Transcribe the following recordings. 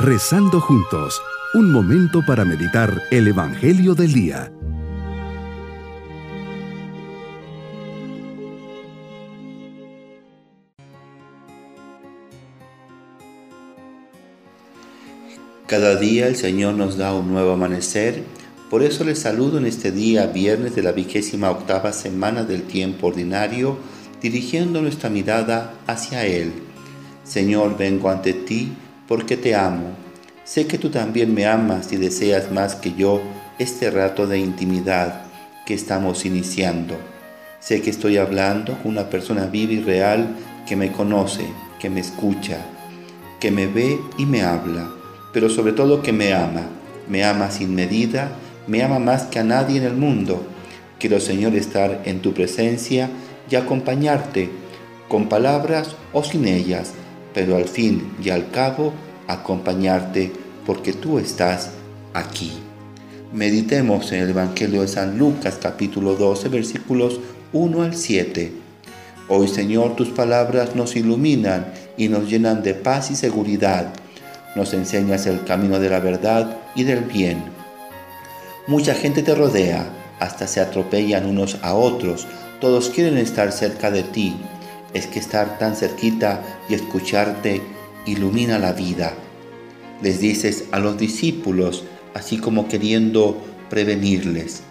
Rezando juntos, un momento para meditar el Evangelio del Día. Cada día el Señor nos da un nuevo amanecer, por eso les saludo en este día, viernes de la vigésima octava semana del tiempo ordinario, dirigiendo nuestra mirada hacia Él. Señor, vengo ante ti porque te amo. Sé que tú también me amas y deseas más que yo este rato de intimidad que estamos iniciando. Sé que estoy hablando con una persona viva y real que me conoce, que me escucha, que me ve y me habla, pero sobre todo que me ama. Me ama sin medida, me ama más que a nadie en el mundo. Quiero, Señor, estar en tu presencia y acompañarte, con palabras o sin ellas, pero al fin y al cabo acompañarte porque tú estás aquí. Meditemos en el Evangelio de San Lucas capítulo 12 versículos 1 al 7. Hoy Señor tus palabras nos iluminan y nos llenan de paz y seguridad. Nos enseñas el camino de la verdad y del bien. Mucha gente te rodea, hasta se atropellan unos a otros, todos quieren estar cerca de ti es que estar tan cerquita y escucharte ilumina la vida. Les dices a los discípulos, así como queriendo prevenirles,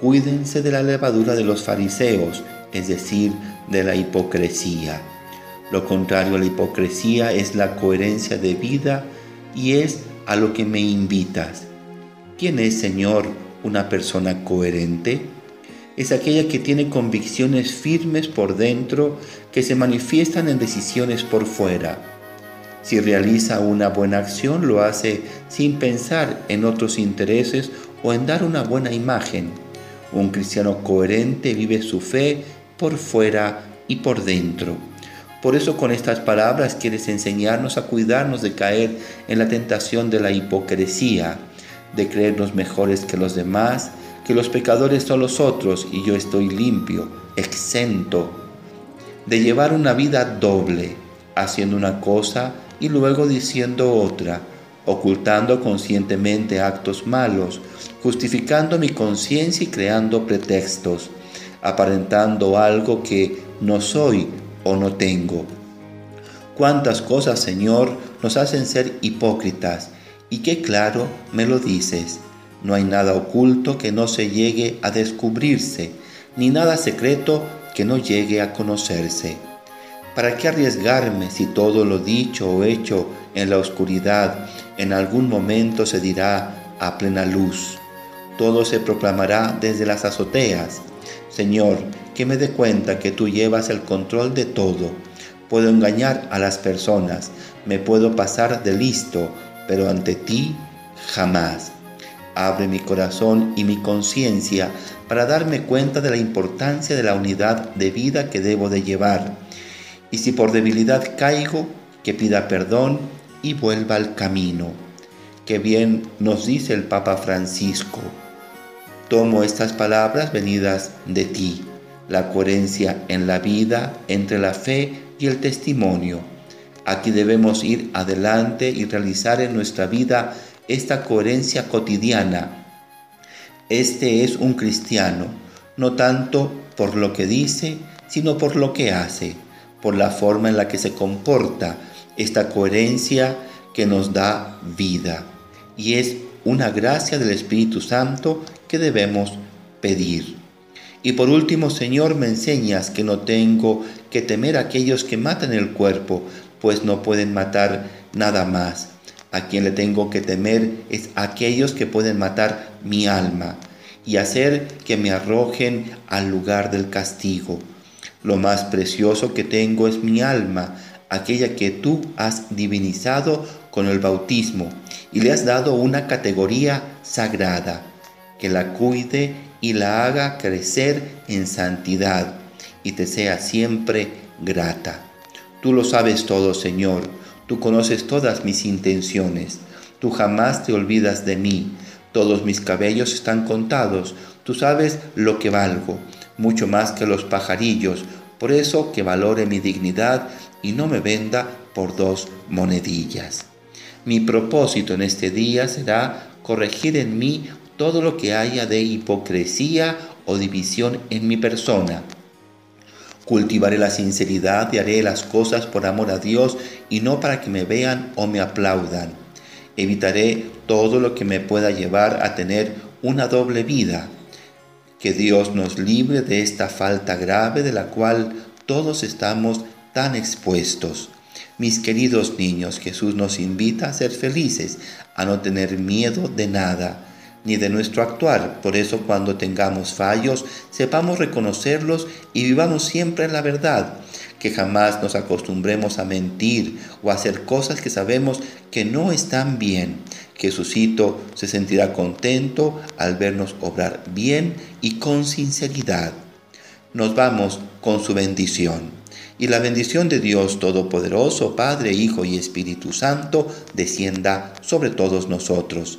cuídense de la levadura de los fariseos, es decir, de la hipocresía. Lo contrario a la hipocresía es la coherencia de vida y es a lo que me invitas. ¿Quién es, Señor, una persona coherente? Es aquella que tiene convicciones firmes por dentro que se manifiestan en decisiones por fuera. Si realiza una buena acción, lo hace sin pensar en otros intereses o en dar una buena imagen. Un cristiano coherente vive su fe por fuera y por dentro. Por eso con estas palabras quieres enseñarnos a cuidarnos de caer en la tentación de la hipocresía, de creernos mejores que los demás, que los pecadores son los otros y yo estoy limpio, exento, de llevar una vida doble, haciendo una cosa y luego diciendo otra, ocultando conscientemente actos malos, justificando mi conciencia y creando pretextos, aparentando algo que no soy o no tengo. Cuántas cosas, Señor, nos hacen ser hipócritas y qué claro me lo dices. No hay nada oculto que no se llegue a descubrirse, ni nada secreto que no llegue a conocerse. ¿Para qué arriesgarme si todo lo dicho o hecho en la oscuridad en algún momento se dirá a plena luz? Todo se proclamará desde las azoteas. Señor, que me dé cuenta que tú llevas el control de todo. Puedo engañar a las personas, me puedo pasar de listo, pero ante ti jamás. Abre mi corazón y mi conciencia para darme cuenta de la importancia de la unidad de vida que debo de llevar. Y si por debilidad caigo, que pida perdón y vuelva al camino. Que bien nos dice el Papa Francisco. Tomo estas palabras venidas de ti, la coherencia en la vida entre la fe y el testimonio. Aquí debemos ir adelante y realizar en nuestra vida esta coherencia cotidiana. Este es un cristiano, no tanto por lo que dice, sino por lo que hace, por la forma en la que se comporta, esta coherencia que nos da vida. Y es una gracia del Espíritu Santo que debemos pedir. Y por último, Señor, me enseñas que no tengo que temer a aquellos que matan el cuerpo, pues no pueden matar nada más a quien le tengo que temer es aquellos que pueden matar mi alma y hacer que me arrojen al lugar del castigo. Lo más precioso que tengo es mi alma, aquella que tú has divinizado con el bautismo y le has dado una categoría sagrada, que la cuide y la haga crecer en santidad y te sea siempre grata. Tú lo sabes todo, Señor Tú conoces todas mis intenciones. Tú jamás te olvidas de mí. Todos mis cabellos están contados. Tú sabes lo que valgo, mucho más que los pajarillos. Por eso que valore mi dignidad y no me venda por dos monedillas. Mi propósito en este día será corregir en mí todo lo que haya de hipocresía o división en mi persona. Cultivaré la sinceridad y haré las cosas por amor a Dios y no para que me vean o me aplaudan. Evitaré todo lo que me pueda llevar a tener una doble vida. Que Dios nos libre de esta falta grave de la cual todos estamos tan expuestos. Mis queridos niños, Jesús nos invita a ser felices, a no tener miedo de nada, ni de nuestro actuar. Por eso cuando tengamos fallos, sepamos reconocerlos y vivamos siempre en la verdad, que jamás nos acostumbremos a mentir o a hacer cosas que sabemos que no están bien. Jesucito se sentirá contento al vernos obrar bien y con sinceridad. Nos vamos con su bendición y la bendición de Dios Todopoderoso, Padre, Hijo y Espíritu Santo, descienda sobre todos nosotros.